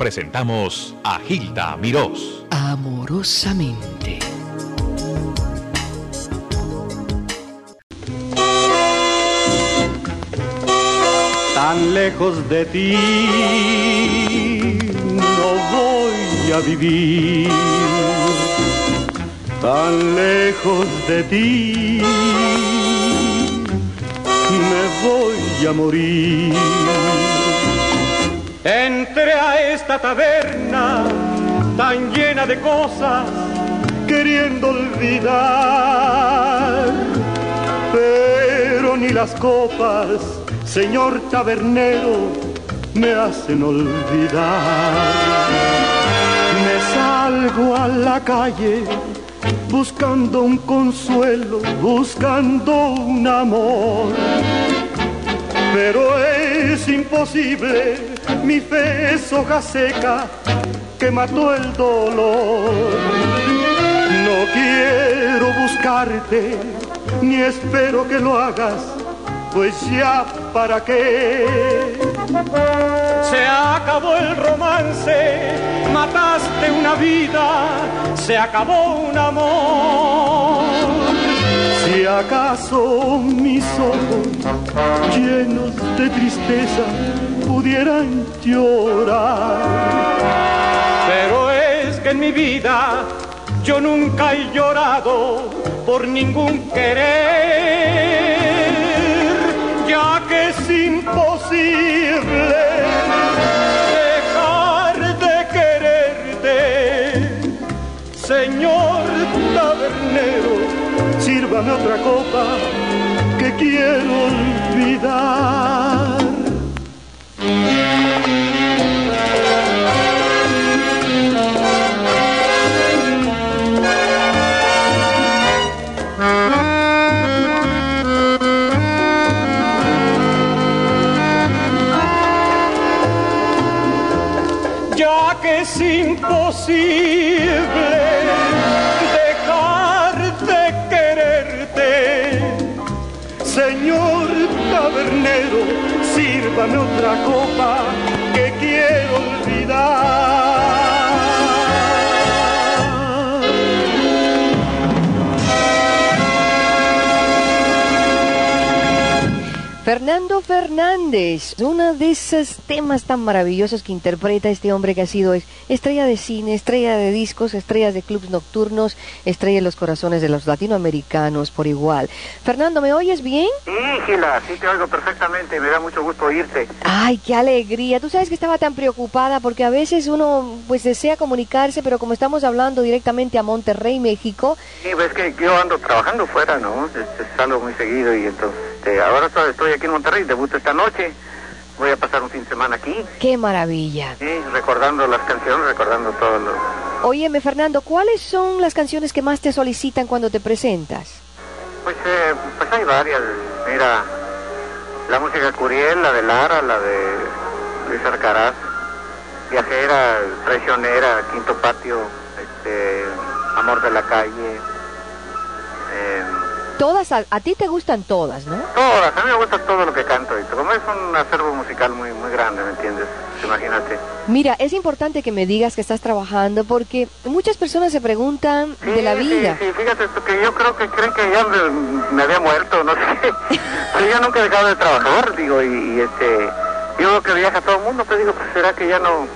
presentamos a Gilda Mirós. Amorosamente. Tan lejos de ti no voy a vivir. Tan lejos de ti me voy a morir. Entré a esta taberna tan llena de cosas, queriendo olvidar, pero ni las copas, señor tabernero, me hacen olvidar. Me salgo a la calle buscando un consuelo, buscando un amor, pero es imposible mi fe es hoja seca que mató el dolor. No quiero buscarte, ni espero que lo hagas, pues ya para qué. Se acabó el romance, mataste una vida, se acabó un amor. Si acaso mis ojos llenos de tristeza pudieran llorar. Pero es que en mi vida yo nunca he llorado por ningún querer, ya que es imposible sírvame otra copa que quiero olvidar. Sírvame otra copa Fernando Fernández, uno de esos temas tan maravillosos que interpreta este hombre que ha sido es- estrella de cine, estrella de discos, estrella de clubs nocturnos, estrella en los corazones de los latinoamericanos por igual. Fernando, ¿me oyes bien? Sí, Gila, sí te oigo perfectamente, me da mucho gusto oírte. Ay, qué alegría. Tú sabes que estaba tan preocupada porque a veces uno pues desea comunicarse, pero como estamos hablando directamente a Monterrey, México, Sí, ves que yo ando trabajando fuera, ¿no? Salgo muy seguido y entonces, este, ahora estoy, aquí en Monterrey, debuto esta noche, voy a pasar un fin de semana aquí, qué maravilla. sí, recordando las canciones, recordando todo lo... Óyeme, Fernando, ¿cuáles son las canciones que más te solicitan cuando te presentas? Pues, eh, pues hay varias, mira, la música Curiel, la de Lara, la de Luis Arcaraz, Viajera, Traicionera, Quinto Patio, este, Amor de la Calle, Todas, a, a ti te gustan todas, ¿no? Todas, a mí me gusta todo lo que canto. Y como es un acervo musical muy muy grande, ¿me entiendes? Imagínate. Mira, es importante que me digas que estás trabajando porque muchas personas se preguntan Sí, de la vida. Sí, sí, fíjate que yo creo que creen que ya me, me había muerto, no sé. Pero yo nunca he dejado de trabajar, digo, y, y, este... Yo veo que viaja todo el mundo, pero digo, pues será que ya no...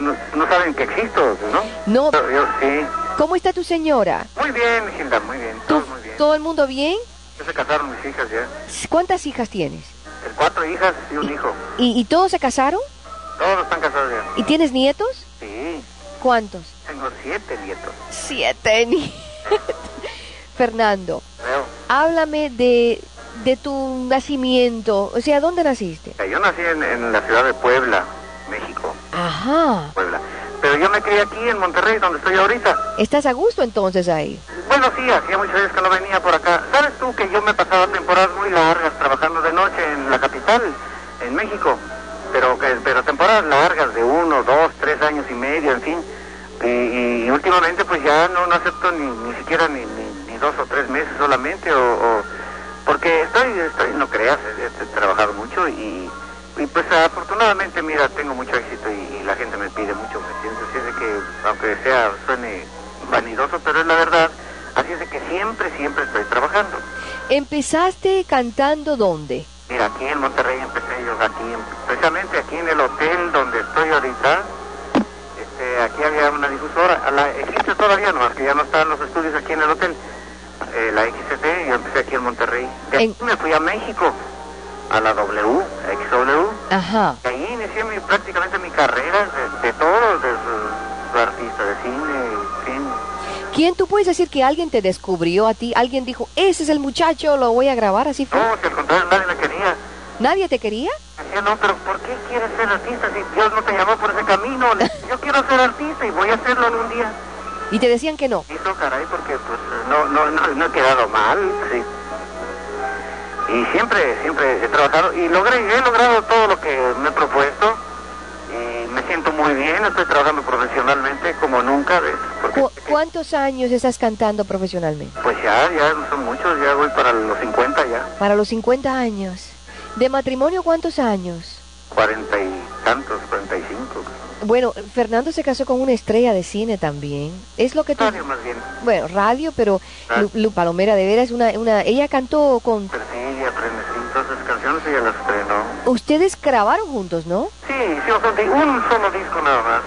No, no saben que existo, ¿no? No, Pero yo sí. ¿Cómo está tu señora? Muy bien, Gilda, muy bien. ¿Tú- Todo muy bien. ¿Todo el mundo bien? Ya se casaron mis hijas ya. ¿Cuántas hijas tienes? Eh, Cuatro hijas y un hijo. ¿Y, y todos se casaron? Todos están casados ya. ¿Y tienes nietos? Sí, ¿Cuántos? tengo siete nietos. Siete nietos. Fernando, Veo. háblame de, de tu nacimiento. O sea, ¿dónde naciste? Eh, Yo nací en, en la ciudad de Puebla, México, Ajá. Puebla. Pero yo me crié aquí en Monterrey, donde estoy ahorita. ¿Estás a gusto entonces ahí? Bueno, sí, hacía muchos años que no venía por acá. ¿Sabes tú que yo me pasaba temporadas muy largas trabajando de noche en la capital, en México? Aunque sea, suene vanidoso, pero es la verdad, así es de que siempre, siempre estoy trabajando. ¿Empezaste cantando dónde? Mira, aquí en Monterrey empecé yo, aquí, en- precisamente aquí en el hotel donde estoy ahorita, este, aquí había una difusora, la, existe todavía, no, que ya no están los estudios aquí en el hotel, eh, la XCT, yo empecé aquí en Monterrey. De En- aquí me fui a México, a la W, XW, Ajá. y ahí inicié mi, prácticamente mi carrera de, de todo, de artista de cine. ¿Quién tú puedes decir que alguien te descubrió a ti? Alguien dijo, ese es el muchacho, lo voy a grabar, así fue. No, si al contrario nadie me quería. ¿Nadie te quería? Decía, no, pero ¿por qué quieres ser artista si Dios no te llamó por ese camino? Yo quiero ser artista y voy a hacerlo algún día. Y te decían que no. Hizo caray porque pues no, no, no, no he quedado mal, sí. Y siempre, siempre he trabajado y logré, he logrado todo lo que me he propuesto siento muy bien, estoy trabajando profesionalmente como nunca, ¿Cu- ¿Cuántos años estás cantando profesionalmente? pues ya, ya son muchos, ya voy para los 50 ya, Para los 50 años. ¿De matrimonio cuántos años? 40 y tantos, 45. Bueno, Fernando se casó con una estrella de cine también. Es lo que tú... Radio más bien. Bueno, radio, pero Radio. Lu, Lu Palomera de veras una, una... Ella cantó con... Aprende, sí, canciones ella las estrenó. Ustedes grabaron juntos, ¿no? Sí, de un solo disco nada más.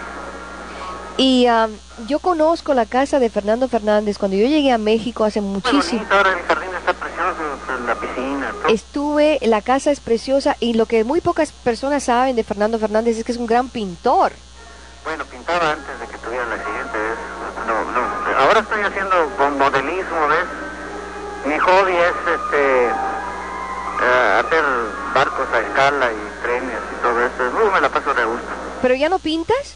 Y ah, yo conozco la casa de Fernando Fernández. Cuando yo llegué a México hace muchísimo... bonito, ahora el jardín está precioso, la piscina, todo. Estuve, la casa es preciosa y lo que muy pocas personas saben de Fernando Fernández es que es un gran pintor. Bueno, pintaba antes de que tuviera el accidente, ¿ves? No, no, ahora estoy haciendo con modelismo, ¿ves? Mi hobby es, este, hacer barcos a escala y trenes y todo eso. Uh, me la paso de gusto. ¿Pero ya no pintas?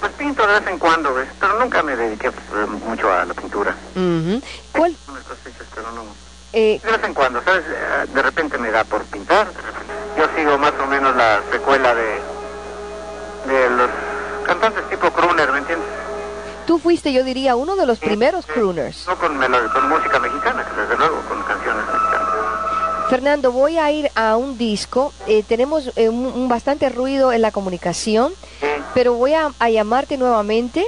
Pues pinto de vez en cuando, ¿ves? Pero nunca me dediqué eh, mucho a la pintura. Ujú. ¿Cuál? Unas cosechas, pero no. eh, De vez en cuando, ¿sabes? Eh, De repente me da por pintar. Yo sigo más o menos la secuela de, de los cantantes tipo crooner, ¿me entiendes? tú fuiste, yo diría, uno de los Sí, primeros crooners. No con, con música mexicana, desde luego. Fernando, voy a ir a un disco. Eh, tenemos eh, un, bastante ruido en la comunicación, pero voy a, a llamarte nuevamente.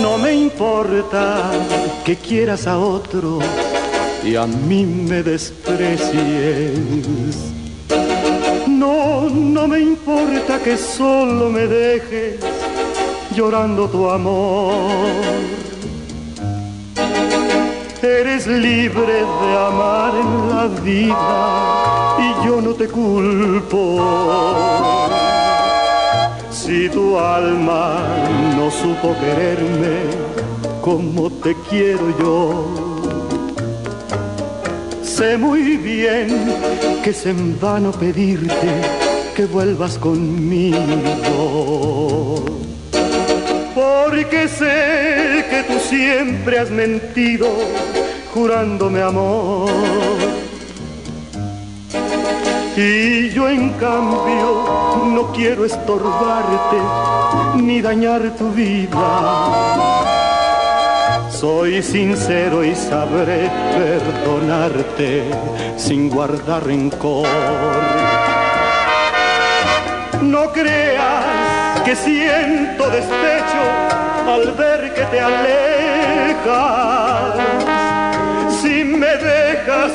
No me importa que quieras a otro y a mí me desprecies. No, no me importa que solo me dejes llorando tu amor. Eres libre de amar en la vida y yo no te culpo. Si tu alma no supo quererme como te quiero yo, sé muy bien que es en vano pedirte que vuelvas conmigo. Porque sé que tú siempre has mentido jurándome amor. Y yo en cambio no quiero estorbarte ni dañar tu vida. Soy sincero y sabré perdonarte sin guardar rencor. No creas que siento despecho al ver que te alejas. Si me dejas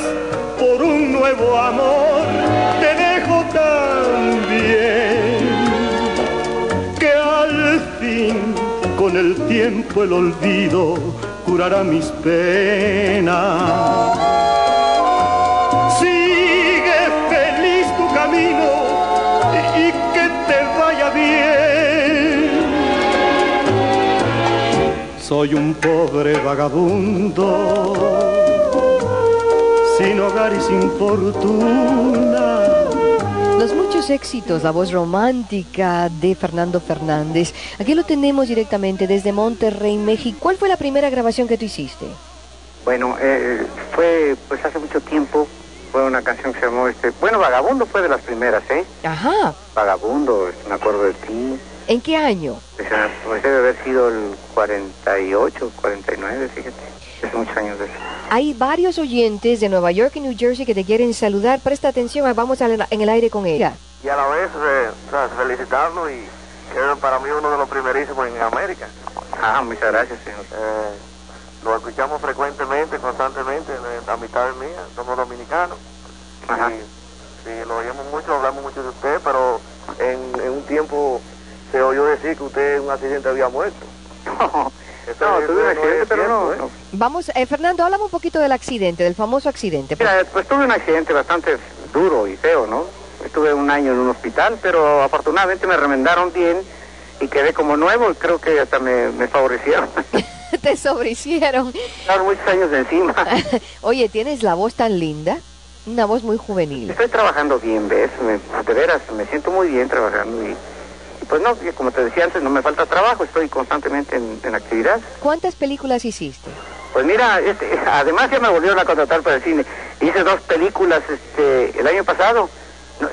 por un nuevo amor, te dejo también. Que al fin, con el tiempo, el olvido curará mis penas. Soy un pobre vagabundo, sin hogar y sin fortuna. Los muchos éxitos, la voz romántica de Fernando Fernández. Aquí lo tenemos directamente desde Monterrey, México. ¿Cuál fue la primera grabación que tú hiciste? Bueno, eh, fue pues hace mucho tiempo, fue una canción que se llamó, este, bueno, Vagabundo fue de las primeras, ¿eh? Ajá. Vagabundo, me acuerdo de ti, ¿En qué año? pues debe haber sido el 48, 49, fíjate. Hace muchos años de eso. Hay varios oyentes de Nueva York y New Jersey que te quieren saludar. Presta atención, vamos al- en el aire con ella. y a la vez eh, o sea, felicitarlo y que para mí uno de los primerísimos en América. Ah, muchas gracias, señor. Eh, lo escuchamos frecuentemente, constantemente, en la mitad mía, somos dominicanos. Ajá. Y, sí, lo oímos mucho, hablamos mucho de usted, pero en, en un tiempo se oyó decir que usted en un accidente había muerto. Eso No, es- tuve un no accidente, es pero no, ¿eh? no. Vamos, eh, Fernando, háblame un poquito del accidente, del famoso accidente. Mira, pues tuve un accidente bastante duro y feo, ¿no? Estuve un año en un hospital, pero afortunadamente me remendaron bien y quedé como nuevo y creo que hasta me, me favorecieron. te sobrehicieron. Claro, muchos años de encima. Oye, tienes la voz tan linda, una voz muy juvenil. Estoy trabajando bien, ¿ves? Me- de veras, me siento muy bien trabajando y pues no, como te decía antes, no me falta trabajo, estoy constantemente en, en actividad. ¿Cuántas películas hiciste? Pues mira, este, además ya me volvieron a contratar para el cine. Hice dos películas este, el año pasado.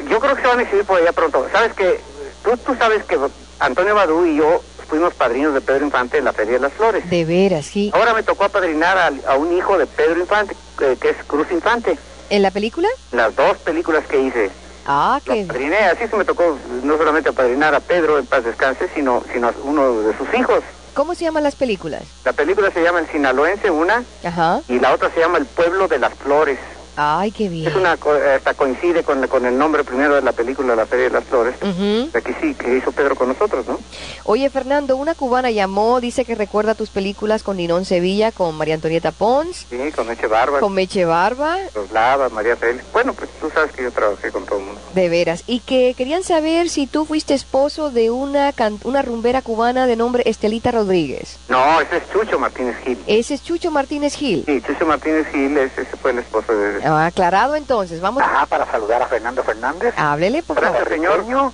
Yo creo que se van a exhibir por allá pronto. Sabes que, tú, tú sabes que Antonio Badú y yo fuimos padrinos de Pedro Infante en la Feria de las Flores. De veras, sí. Ahora me tocó apadrinar a, a un hijo de Pedro Infante, eh, que es Cruz Infante. ¿En la película? Las dos películas que hice. Ah, qué... apadriné, así se me tocó no solamente apadrinar a Pedro en paz descanse, sino, sino a uno de sus hijos. ¿Cómo se llaman las películas? La película se llama El Sinaloense, una, Ajá. y la otra se llama El Pueblo de las Flores. Ay, qué Es bien. una, co- hasta coincide con, con el nombre primero de la película, La Feria de las Flores. Ujú. Aquí sí, que hizo Pedro con nosotros, ¿no? Oye, Fernando, una cubana llamó, dice que recuerda tus películas con Ninón Sevilla, con María Antonieta Pons, Sí, con Eche Barba, con Meche Barba, los Lava, María Félix. Bueno, pues tú sabes que yo trabajé con todo el mundo. de veras. Y que querían saber si tú fuiste esposo de una, can- una rumbera cubana de nombre Estelita Rodríguez. No, ese es Chucho Martínez Gil. Ese es Chucho Martínez Gil. Sí, Chucho Martínez Gil, ese fue el esposo de... Ah, aclarado entonces, vamos. Ajá, para saludar a Fernando Fernández. Háblele, por Gracias, favor. señor. Puertorriqueño,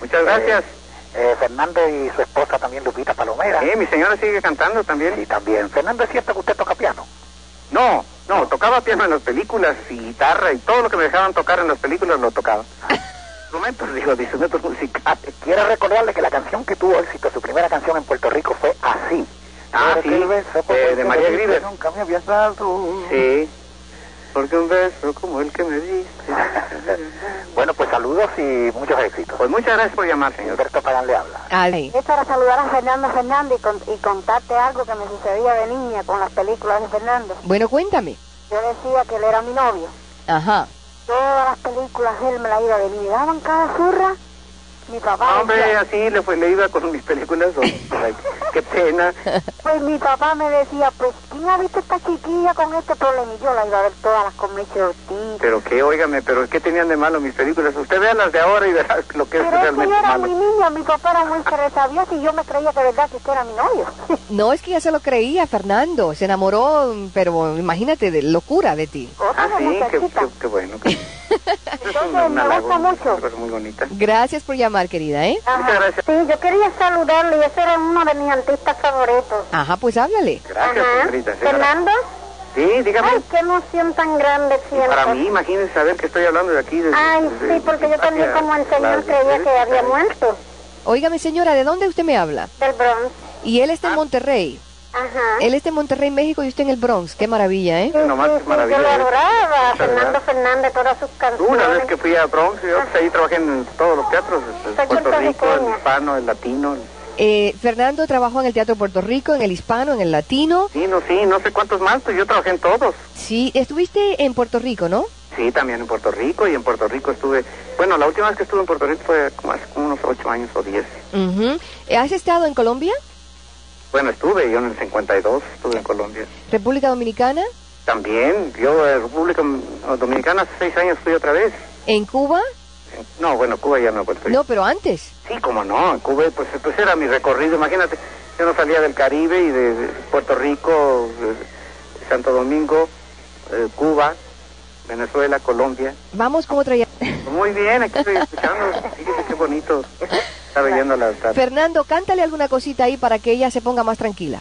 Muchas gracias. eh, Fernando y su esposa también, Lupita Palomera. Eh, mi señora sigue cantando también. Sí, también. Fernando, ¿es cierto que usted toca piano? No, no, tocaba piano en las películas y guitarra y todo lo que me dejaban tocar en las películas lo tocaba. instrumentos, digo, de instrumentos musicales. Quiero recordarle que la canción que tuvo éxito, su primera canción en Puerto Rico fue Así. Ah, sí, eh, de María diste Nunca me habías dado. Sí, porque un beso como el que me diste. Bueno, pues saludos y muchos éxitos. Pues muchas gracias por llamar, señor. Alberto Pagán le habla. Ay. Es para saludar a Fernando Fernández y, con- y contarte algo que me sucedía de niña con las películas de Fernando. Bueno, cuéntame. Yo decía que él era mi novio. Ajá. Todas las películas él me las iba a me daban cada zurra. Mi papá Hombre, decía, así le, fue, le iba con mis películas. qué pena. pues mi papá me decía, pues ¿quién ha visto esta chiquilla con este problema? Y yo la iba a ver todas las con Michelle Ortiz. Pero qué, óigame, pero ¿qué tenían de malo mis películas? Usted vea las de ahora y verá lo que es Pero es realmente yo era malo. muy niña, mi papá era muy sabioso y yo me creía que de verdad que usted era mi novio. No es que ya se lo creía, Fernando. Se enamoró, pero imagínate, de locura de ti. Otra Ah, sí, qué, qué- qué bueno. qué- Entonces me gusta una mucho. cosa muy bonita. Gracias por llamar, querida, ¿eh? Ajá. Muchas gracias. Sí, yo quería saludarle y ese era uno de mis artistas favoritos. Ajá, pues háblale. Gracias, Ajá. señorita. sí, Fernando, Sí, dígame. ay, qué emoción tan grande Y siento. para mí, imagínense saber que estoy hablando de aquí. Desde, Ay, desde sí, porque yo también como el señor la- creía que había muerto Óigame, señora, ¿de dónde usted me habla? del Bronx. Y él está en Monterrey. Ajá. Él está en Monterrey, México, y usted en el Bronx. Qué maravilla, ¿eh? Sí, nomás sí, maravilla, yo lo ¿eh? adoraba, Fernando. Fernández, todas sus canciones. Una vez que fui a Bronx, yo pues, ahí trabajé en todos los teatros, el Soy Puerto Rico, el hispano, el latino. el- Eh, Fernando trabajó en el Teatro Puerto Rico, en el Hispano, en el Latino. Sí, no, sí, no sé cuántos más, pues yo trabajé en todos. Sí, estuviste en Puerto Rico, ¿no? Sí, también en Puerto Rico, y en Puerto Rico estuve, bueno, la última vez que estuve en Puerto Rico fue como hace como unos ocho años o diez. Ujú. ¿Has estado en Colombia? Bueno, estuve, yo en el 52 estuve en Colombia. ¿República Dominicana? También, yo de República Dominicana hace seis años fui otra vez. ¿En Cuba? No, bueno, Cuba ya no vuelto. No, pero antes. Sí, como no, en Cuba pues, pues era mi recorrido, imagínate, yo no salía del Caribe y de, de Puerto Rico, de Santo Domingo, eh, Cuba, Venezuela, Colombia. Vamos con otra ya- Muy bien, aquí estoy escuchando, fíjese qué bonito, está leyendo la... Fernando, cántale alguna cosita ahí para que ella se ponga más tranquila.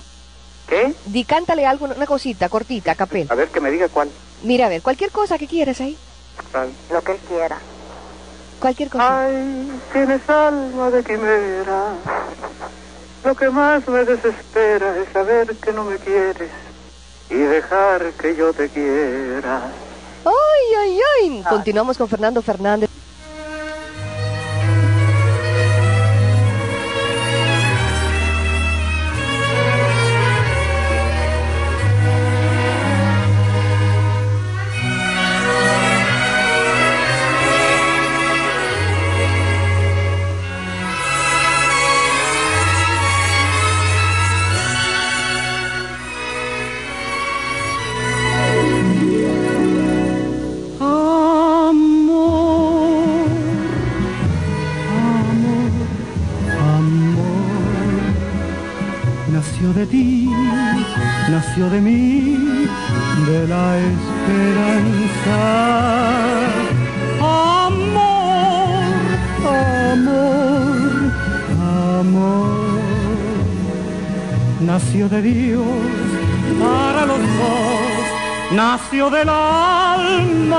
¿Qué? Di, cántale algo, una cosita, cortita, a capel. A ver, que me diga cuál. Mira, a ver, cualquier cosa que quieras ahí. cuál. Lo que él quiera. Cualquier cosa. Ay, tienes alma de quimera. Lo que más me desespera es saber que no me quieres. y dejar que yo te quiera. ¡Ay, ay, ay! Continuamos con Fernando Fernández. De mí, de la esperanza. Amor, amor, amor, nació de Dios para los dos, nació del alma.